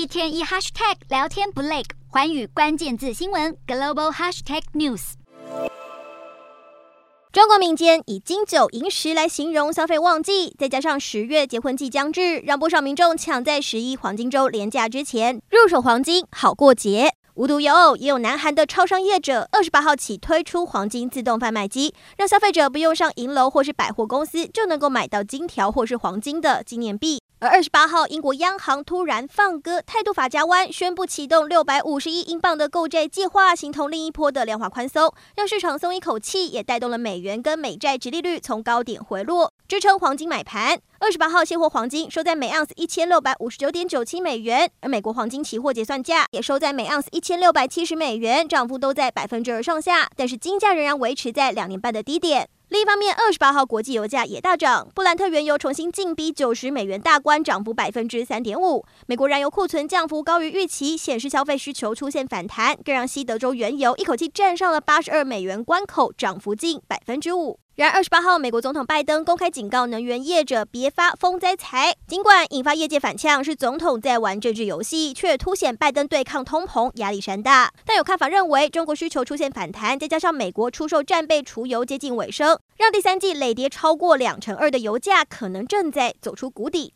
一天一 hashtag 聊天不累，环宇关键字新闻 global hashtag news。中国民间以金九银十来形容消费旺季，再加上十月结婚季将至，让不少民众抢在十一黄金周连假之前入手黄金，好过节。无独有偶，也有南韩的超商业者二十八号起推出黄金自动贩卖机，让消费者不用上银楼或是百货公司就能够买到金条或是黄金的纪念币。而二十八号，英国央行突然放歌，态度法家湾，宣布启动六百五十亿英镑的购债计划，形同另一波的量化宽松，让市场松一口气，也带动了美元跟美债殖利率从高点回落，支撑黄金买盘。二十八号现货黄金收在每盎司一千六百五十九点九七美元，而美国黄金期货结算价也收在每盎司一千六百七十美元，涨幅都在百分之二上下，但是金价仍然维持在两年半的低点。另一方面，二十八号国际油价也大涨，布兰特原油重新进逼九十美元大关，涨幅百分之三点五。美国燃油库存降幅高于预期，显示消费需求出现反弹，更让西德州原油一口气站上了八十二美元关口，涨幅近百分之五。然而，二十八号，美国总统拜登公开警告能源业者别发疯灾财。尽管引发业界反呛是总统在玩政治游戏，却凸显拜登对抗通膨压力山大。但有看法认为，中国需求出现反弹，再加上美国出售战备储油接近尾声，让第三季累跌超过两成二的油价可能正在走出谷底。